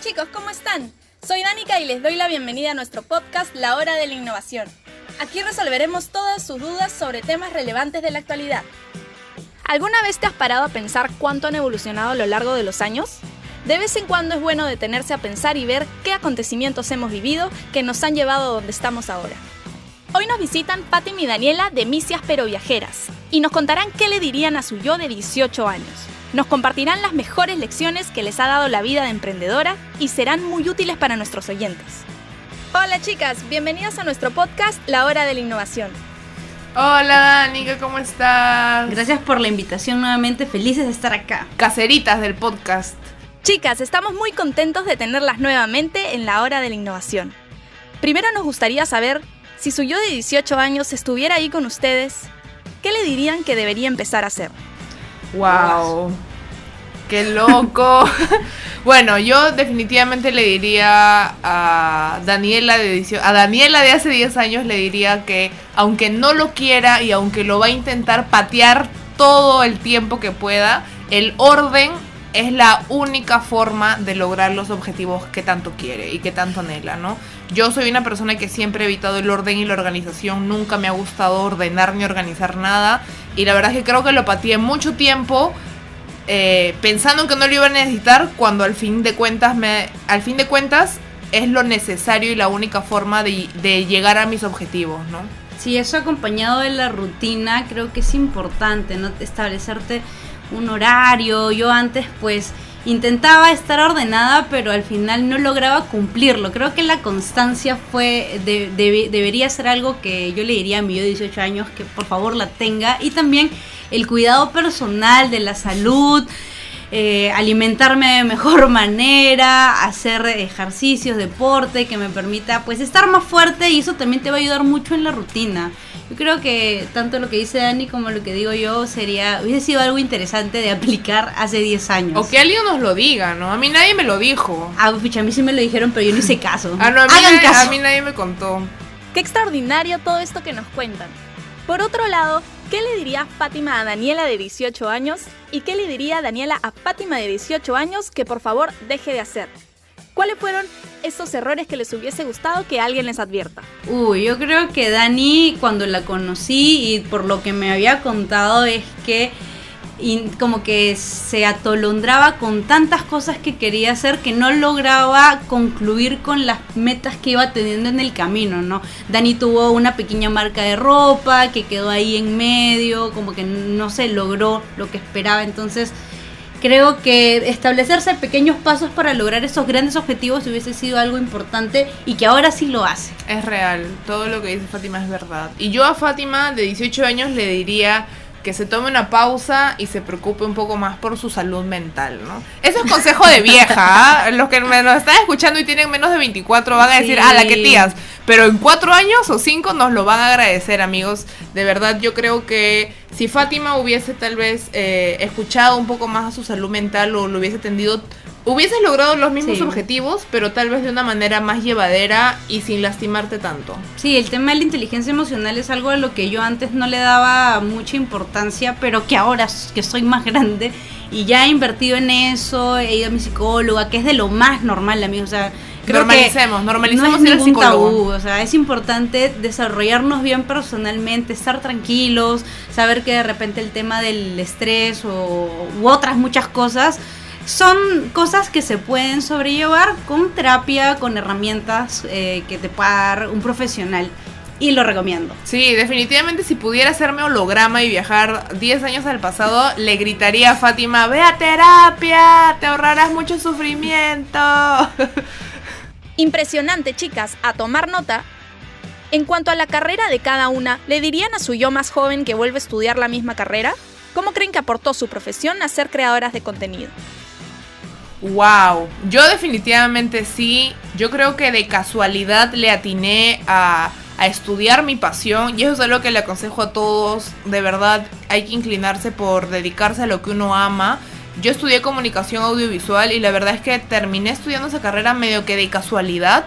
Chicos, ¿cómo están? Soy Danica y les doy la bienvenida a nuestro podcast La Hora de la Innovación. Aquí resolveremos todas sus dudas sobre temas relevantes de la actualidad. ¿Alguna vez te has parado a pensar cuánto han evolucionado a lo largo de los años? De vez en cuando es bueno detenerse a pensar y ver qué acontecimientos hemos vivido que nos han llevado a donde estamos ahora. Hoy nos visitan Fátima y Daniela de Misias Pero Viajeras y nos contarán qué le dirían a su yo de 18 años. Nos compartirán las mejores lecciones que les ha dado la vida de emprendedora y serán muy útiles para nuestros oyentes. Hola chicas, bienvenidas a nuestro podcast La Hora de la Innovación. Hola Danica, ¿cómo estás? Gracias por la invitación nuevamente, felices de estar acá. Caseritas del podcast. Chicas, estamos muy contentos de tenerlas nuevamente en La Hora de la Innovación. Primero nos gustaría saber si su yo de 18 años estuviera ahí con ustedes, ¿qué le dirían que debería empezar a hacer? ¡Wow! ¡Qué loco! bueno, yo definitivamente le diría a Daniela de a Daniela de hace 10 años le diría que aunque no lo quiera y aunque lo va a intentar patear todo el tiempo que pueda, el orden es la única forma de lograr los objetivos que tanto quiere y que tanto anhela, ¿no? Yo soy una persona que siempre he evitado el orden y la organización, nunca me ha gustado ordenar ni organizar nada y la verdad es que creo que lo pateé mucho tiempo eh, pensando que no lo iba a necesitar cuando al fin de cuentas me, al fin de cuentas es lo necesario y la única forma de, de llegar a mis objetivos, ¿no? Sí, eso acompañado de la rutina creo que es importante, ¿no? Establecerte un horario. Yo antes pues intentaba estar ordenada, pero al final no lograba cumplirlo. Creo que la constancia fue debería ser algo que yo le diría a mi yo de 18 años que por favor la tenga. Y también el cuidado personal de la salud. Eh, alimentarme de mejor manera, hacer ejercicios, deporte que me permita pues estar más fuerte y eso también te va a ayudar mucho en la rutina. Yo creo que tanto lo que dice Dani como lo que digo yo sería, hubiese sido algo interesante de aplicar hace 10 años. O que alguien nos lo diga, ¿no? A mí nadie me lo dijo. Ah, pucha, a mí sí me lo dijeron, pero yo no hice caso. ah, no, a mí, nadie, a mí nadie me contó. Qué extraordinario todo esto que nos cuentan. Por otro lado, ¿qué le diría Fátima a Daniela de 18 años? ¿Y qué le diría Daniela a Fátima de 18 años que por favor deje de hacer? ¿Cuáles fueron esos errores que les hubiese gustado que alguien les advierta? Uy, yo creo que Dani, cuando la conocí y por lo que me había contado, es que como que se atolondraba con tantas cosas que quería hacer que no lograba concluir con las metas que iba teniendo en el camino, ¿no? Dani tuvo una pequeña marca de ropa que quedó ahí en medio, como que no se logró lo que esperaba, entonces creo que establecerse pequeños pasos para lograr esos grandes objetivos hubiese sido algo importante y que ahora sí lo hace. Es real, todo lo que dice Fátima es verdad. Y yo a Fátima de 18 años le diría que se tome una pausa y se preocupe un poco más por su salud mental, ¿no? Eso es consejo de vieja, ¿ah? Los que me nos están escuchando y tienen menos de 24 van a decir, ah, la que tías. Pero en cuatro años o cinco nos lo van a agradecer, amigos. De verdad, yo creo que si Fátima hubiese tal vez eh, escuchado un poco más a su salud mental o lo hubiese atendido hubieses logrado los mismos objetivos, pero tal vez de una manera más llevadera y sin lastimarte tanto. Sí, el tema de la inteligencia emocional es algo a lo que yo antes no le daba mucha importancia, pero que ahora que soy más grande y ya he invertido en eso, he ido a mi psicóloga, que es de lo más normal, amigo, o sea, normalicemos, normalicemos no es ir Tabú, o sea, es importante desarrollarnos bien personalmente, estar tranquilos, saber que de repente el tema del estrés o u otras muchas cosas son cosas que se pueden sobrellevar con terapia, con herramientas eh, que te pueda dar un profesional. Y lo recomiendo. Sí, definitivamente si pudiera hacerme holograma y viajar 10 años al pasado, le gritaría a Fátima, ve a terapia, te ahorrarás mucho sufrimiento. Impresionante, chicas, a tomar nota. En cuanto a la carrera de cada una, ¿le dirían a su yo más joven que vuelve a estudiar la misma carrera? ¿Cómo creen que aportó su profesión a ser creadoras de contenido? Wow, yo definitivamente sí. Yo creo que de casualidad le atiné a, estudiar mi pasión y eso es algo que le aconsejo a todos. De verdad, hay que inclinarse por dedicarse a lo que uno ama. Yo estudié comunicación audiovisual y la verdad es que terminé estudiando esa carrera medio que de casualidad.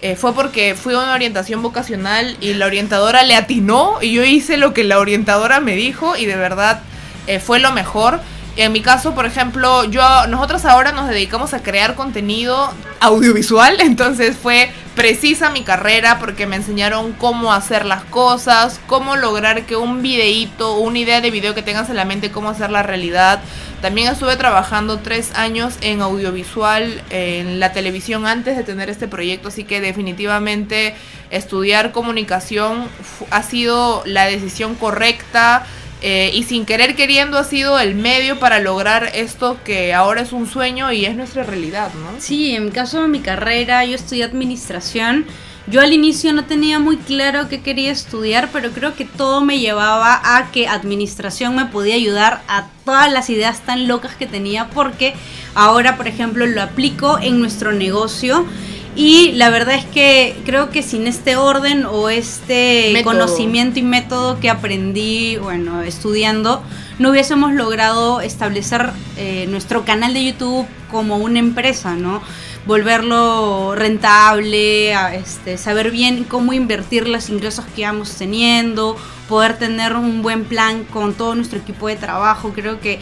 Eh, fue porque fui a una orientación vocacional y la orientadora le atinó y yo hice lo que la orientadora me dijo y de verdad eh, fue lo mejor. En mi caso, por ejemplo, yo nosotros ahora nos dedicamos a crear contenido audiovisual, entonces fue precisa mi carrera porque me enseñaron cómo hacer las cosas, cómo lograr que un videíto, una idea de video que tengas en la mente, cómo hacer la realidad. También estuve trabajando tres años en audiovisual, en la televisión antes de tener este proyecto, así que definitivamente estudiar comunicación ha sido la decisión correcta. Eh, y sin querer queriendo ha sido el medio para lograr esto que ahora es un sueño y es nuestra realidad, ¿no? Sí, en caso de mi carrera, yo estudié administración. Yo al inicio no tenía muy claro qué quería estudiar, pero creo que todo me llevaba a que administración me podía ayudar a todas las ideas tan locas que tenía, porque ahora, por ejemplo, lo aplico en nuestro negocio y la verdad es que creo que sin este orden o este conocimiento y método que aprendí, bueno, estudiando, no hubiésemos logrado establecer eh, nuestro canal de YouTube como una empresa, ¿no? Volverlo rentable, este, saber bien cómo invertir los ingresos que vamos teniendo, poder tener un buen plan con todo nuestro equipo de trabajo. Creo que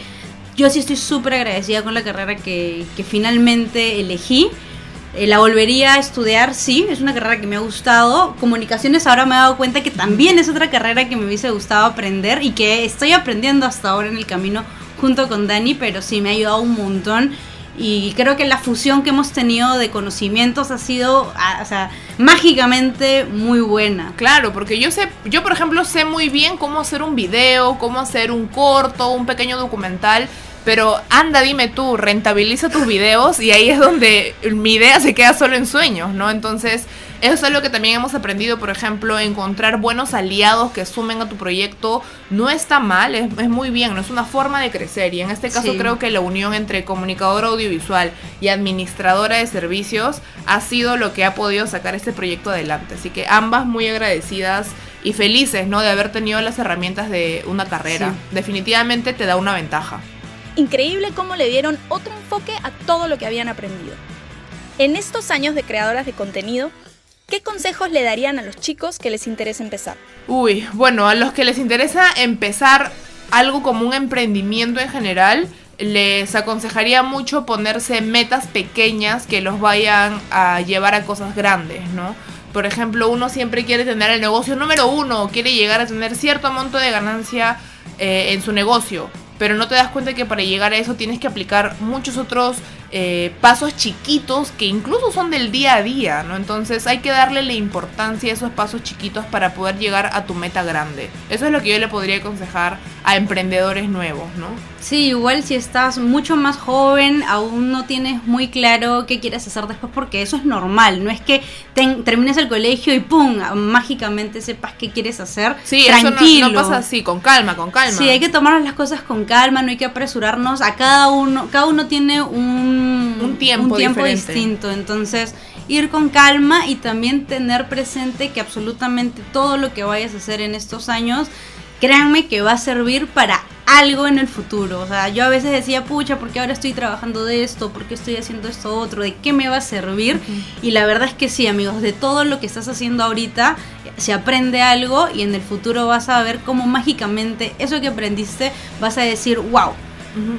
yo sí estoy súper agradecida con la carrera que, que finalmente elegí eh, la volvería a estudiar, sí, es una carrera que me ha gustado. Comunicaciones ahora me he dado cuenta que también es otra carrera que me hubiese gustado aprender y que estoy aprendiendo hasta ahora en el camino junto con Dani, pero sí me ha ayudado un montón. Y creo que la fusión que hemos tenido de conocimientos ha sido, ah, o sea, mágicamente muy buena. Claro, porque yo sé, yo por ejemplo sé muy bien cómo hacer un video, cómo hacer un corto, un pequeño documental pero anda, dime tú, rentabiliza tus videos y ahí es donde mi idea se queda solo en sueños, ¿no? Entonces, eso es algo que también hemos aprendido, por ejemplo, encontrar buenos aliados que sumen a tu proyecto no está mal, es, muy bien, no es una forma de crecer. Y en este caso creo que la unión entre comunicadora audiovisual y administradora de servicios ha sido lo que ha podido sacar este proyecto adelante. Así que ambas muy agradecidas y felices, ¿no? De haber tenido las herramientas de una carrera. Definitivamente te da una ventaja. Increíble cómo le dieron otro enfoque a todo lo que habían aprendido. En estos años de creadoras de contenido, ¿qué consejos le darían a los chicos que les interesa empezar? Uy, bueno, a los que les interesa empezar algo como un emprendimiento en general, les aconsejaría mucho ponerse metas pequeñas que los vayan a llevar a cosas grandes, ¿no? Por ejemplo, uno siempre quiere tener el negocio número uno, quiere llegar a tener cierto monto de ganancia eh, en su negocio pero no te das cuenta que para llegar a eso tienes que aplicar muchos otros eh, pasos chiquitos que incluso son del día a día, ¿no? Entonces hay que darle la importancia a esos pasos chiquitos para poder llegar a tu meta grande. Eso es lo que yo le podría aconsejar a emprendedores nuevos, ¿no? Sí, igual si estás mucho más joven, aún no tienes muy claro qué quieres hacer después, porque eso es normal, no es que termines el colegio y ¡pum! mágicamente sepas qué quieres hacer. Sí, tranquilo. Eso no, pasa así, con calma, con calma. Sí, hay que tomar las cosas con calma, no hay que apresurarnos. A cada uno, cada uno tiene un, un tiempo, tiempo distinto, entonces ir con calma y también tener presente que absolutamente todo lo que vayas a hacer en estos años créanme que va a servir para algo en el futuro. O sea, yo a veces decía, pucha, ¿por qué ahora estoy trabajando de esto? ¿Por qué estoy haciendo esto otro? ¿De qué me va a servir? Y la verdad es que sí, amigos, de todo lo que estás haciendo ahorita se aprende algo y en el futuro vas a ver cómo mágicamente eso que aprendiste vas a decir, wow.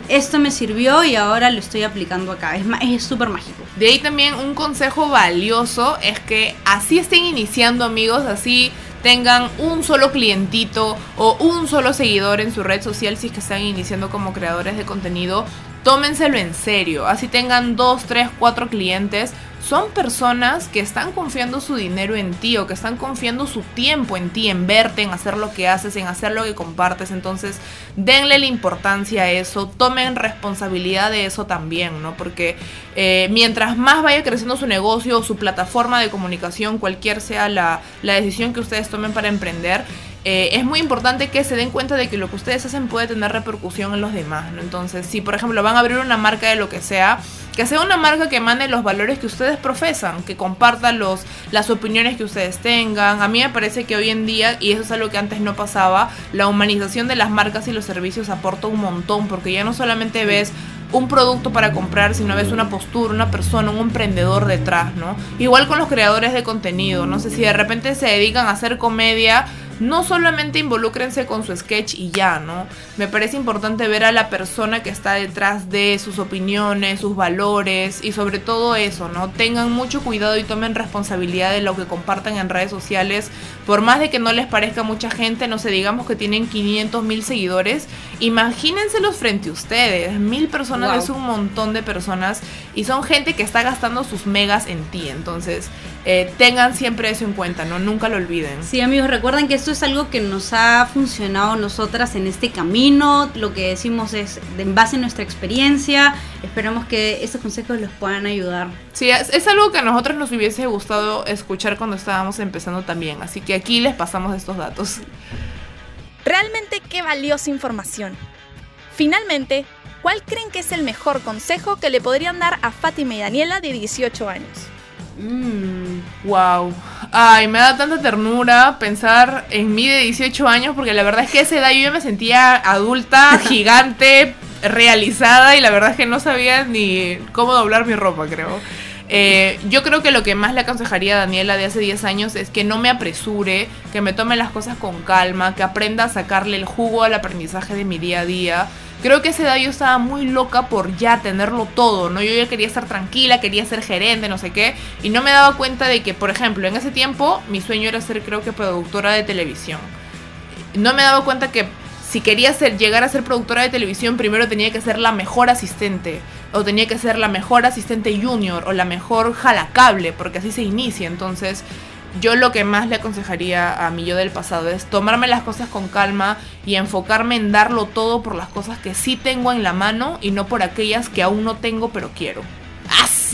Esto me sirvió y ahora lo estoy aplicando acá. Es súper mágico. De ahí también un consejo valioso es que así estén iniciando amigos, así tengan un solo clientito o un solo seguidor en su red social si es que están iniciando como creadores de contenido, tómenselo en serio. Así tengan dos, tres, cuatro clientes, son personas que están confiando su dinero en ti o que están confiando su tiempo en ti, en verte, en hacer lo que haces, en hacer lo que compartes. Entonces, denle la importancia a eso, tomen responsabilidad de eso también, ¿no? Porque eh, mientras más vaya creciendo su negocio o su plataforma de comunicación, cualquier sea la, la decisión que ustedes tomen para emprender, eh, es muy importante que se den cuenta de que lo que ustedes hacen puede tener repercusión en los demás, ¿no? Entonces, si por ejemplo van a abrir una marca de lo que sea, que sea una marca que mande los valores que ustedes profesan, que compartan los, las opiniones que ustedes tengan. A mí me parece que hoy en día, y eso es algo que antes no pasaba, la humanización de las marcas y los servicios aporta un montón, porque ya no solamente ves un producto para comprar, sino ves una postura, una persona, un emprendedor detrás, ¿no? Igual con los creadores de contenido, no sé si de repente se dedican a hacer comedia, no solamente involúcrense con su sketch y ya, ¿no? Me parece importante ver a la persona que está detrás de sus opiniones, sus valores y sobre todo eso, ¿no? Tengan mucho cuidado y tomen responsabilidad de lo que compartan en redes sociales. Por más de que no les parezca mucha gente, no sé, digamos que tienen 500 mil seguidores, imagínenselos frente a ustedes. Mil personas es un montón de personas y son gente que está gastando sus megas en ti. Entonces, eh, tengan siempre eso en cuenta, ¿no? Nunca lo olviden. Sí, amigos, recuerden que esto es algo que nos ha funcionado nosotras en este camino. Lo que decimos es en base a nuestra experiencia. Esperamos que estos consejos los puedan ayudar. Sí, es, algo que a nosotros nos hubiese gustado escuchar cuando estábamos empezando también. Así que aquí les pasamos estos datos. Realmente qué valiosa información. Finalmente, ¿cuál creen que es el mejor consejo que le podrían dar a Fátima y Daniela de 18 años? Wow. Mm. Ay, me da tanta ternura pensar en mí de 18 años porque la verdad es que a esa edad yo me sentía adulta, gigante, realizada y la verdad es que no sabía ni cómo doblar mi ropa, creo. Eh, yo creo que lo que más le aconsejaría a Daniela de hace 10 años es que no me apresure, que me tome las cosas con calma, que aprenda a sacarle el jugo al aprendizaje de mi día a día Creo que a esa edad yo estaba muy loca por ya tenerlo todo, ¿no? Yo ya quería estar tranquila, quería ser gerente, no sé qué, y no me daba cuenta de que, por ejemplo, en ese tiempo mi sueño era ser, creo que, productora de televisión. No me daba cuenta que si quería ser, llegar a ser productora de televisión, primero tenía que ser la mejor asistente, o tenía que ser la mejor asistente junior, o la mejor jalacable, porque así se inicia. Entonces, yo lo que más le aconsejaría a mi yo del pasado es tomarme las cosas con calma y enfocarme en darlo todo por las cosas que sí tengo en la mano y no por aquellas que aún no tengo pero quiero.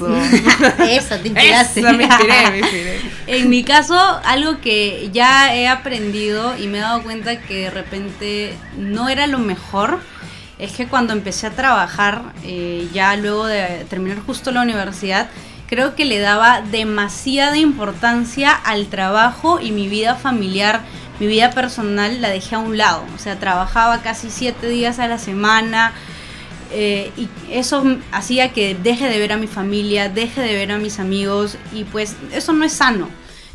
Eso, te inspiraste. me inspiré, me inspiré. En mi caso, algo que ya he aprendido y me he dado cuenta que de repente no era lo mejor, es que cuando empecé a trabajar, eh, ya luego de terminar justo la universidad, creo que le daba demasiada importancia al trabajo y mi vida familiar, mi vida personal la dejé a un lado. O sea, trabajaba casi siete días a la semana. Eh, y eso hacía que deje de ver a mi familia, deje de ver a mis amigos y pues eso no es sano.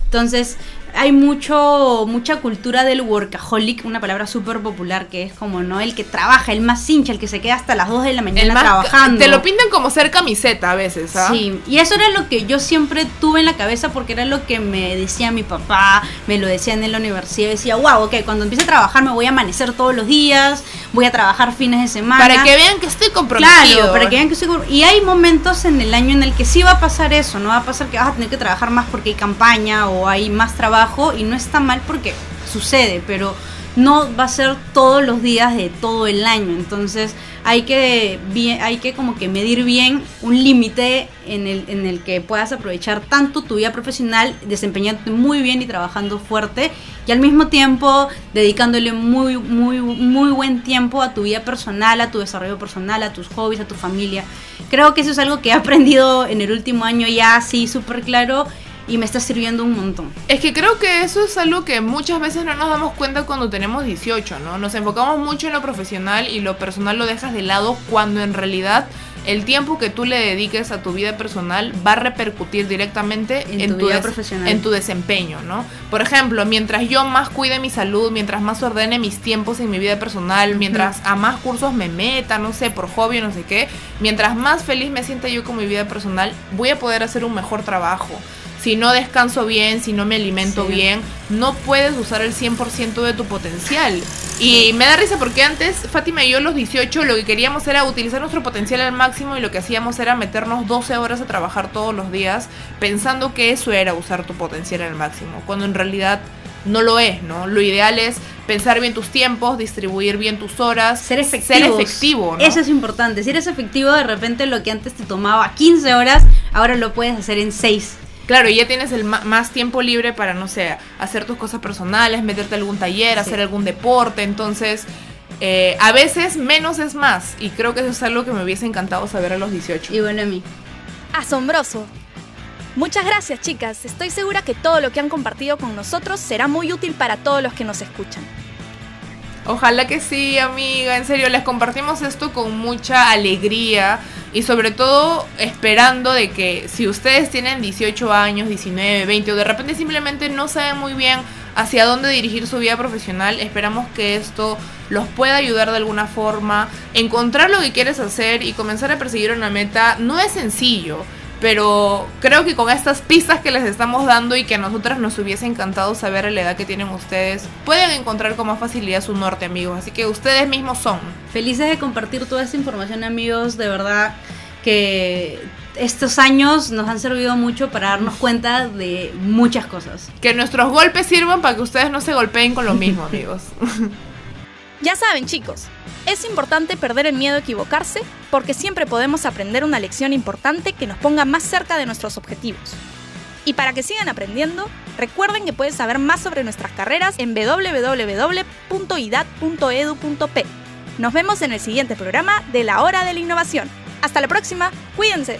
Entonces hay mucho, mucha cultura del workaholic, una palabra súper popular que es como, ¿no? El que trabaja, el más hincha, el que se queda hasta las 2 de la mañana trabajando. Te lo pintan como ser camiseta a veces, ¿ah? Sí, y eso era lo que yo siempre tuve en la cabeza porque era lo que me decía mi papá, me lo decían en la universidad. Decía, wow, ok, cuando empiece a trabajar me voy a amanecer todos los días, voy a trabajar fines de semana. Para que vean que estoy comprometido. Claro, para que vean que estoy comprometido. Y hay momentos en el año en el que sí va a pasar eso, ¿no? Va a pasar que vas a tener que trabajar más porque hay campaña o hay más trabajo y no está mal porque sucede, pero no va a ser todos los días de todo el año. Entonces hay que, hay que como que medir bien un límite en el, en el que puedas aprovechar tanto tu vida profesional, desempeñándote muy bien y trabajando fuerte, y al mismo tiempo dedicándole muy, muy, muy buen tiempo a tu vida personal, a tu desarrollo personal, a tus hobbies, a tu familia. Creo que eso es algo que he aprendido en el último año ya así súper claro y me está sirviendo un montón. Es que creo que eso es algo que muchas veces no nos damos cuenta cuando tenemos 18, ¿no? Nos enfocamos mucho en lo profesional y lo personal lo dejas de lado cuando en realidad el tiempo que tú le dediques a tu vida personal va a repercutir directamente en, tu, vida profesional. en tu desempeño, ¿no? Por ejemplo, mientras yo más cuide mi salud, mientras más ordene mis tiempos en mi vida personal, mientras a más cursos me meta, no sé, por hobby no sé qué, mientras más feliz me sienta yo con mi vida personal, voy a poder hacer un mejor trabajo si no descanso bien, si no me alimento bien, no puedes usar el 100% de tu potencial. Y me da risa porque antes Fátima y yo los 18 lo que queríamos era utilizar nuestro potencial al máximo y lo que hacíamos era meternos 12 horas a trabajar todos los días pensando que eso era usar tu potencial al máximo, cuando en realidad no lo es, ¿no? Lo ideal es pensar bien tus tiempos, distribuir bien tus horas, ser efectivo. Eso es importante. Si eres efectivo, de repente lo que antes te tomaba 15 horas, ahora lo puedes hacer en 6. Claro, y ya tienes el más tiempo libre para, no sé, hacer tus cosas personales, meterte a algún taller, hacer algún deporte. Entonces, eh, a veces menos es más. Y creo que eso es algo que me hubiese encantado saber a los 18. Y bueno, a mí. Asombroso. Muchas gracias, chicas. Estoy segura que todo lo que han compartido con nosotros será muy útil para todos los que nos escuchan. Ojalá que sí, amiga. En serio, les compartimos esto con mucha alegría y sobre todo esperando de que si ustedes tienen 18 años, 19, 20 o de repente simplemente no saben muy bien hacia dónde dirigir su vida profesional. Esperamos que esto los pueda ayudar de alguna forma. Encontrar lo que quieres hacer y comenzar a perseguir una meta no es sencillo. Pero creo que con estas pistas que les estamos dando y que a nosotras nos hubiese encantado saber a la edad que tienen ustedes, pueden encontrar con más facilidad su norte, amigos. Así que ustedes mismos son. Felices de compartir toda esta información, amigos. De verdad que estos años nos han servido mucho para darnos cuenta de muchas cosas. Que nuestros golpes sirvan para que ustedes no se golpeen con lo mismo, amigos. Ya saben, chicos, es importante perder el miedo a equivocarse porque siempre podemos aprender una lección importante que nos ponga más cerca de nuestros objetivos. Y para que sigan aprendiendo, recuerden que pueden saber más sobre nuestras carreras en www.idat.edu.p. Nos vemos en el siguiente programa de la Hora de la Innovación. Hasta la próxima, cuídense.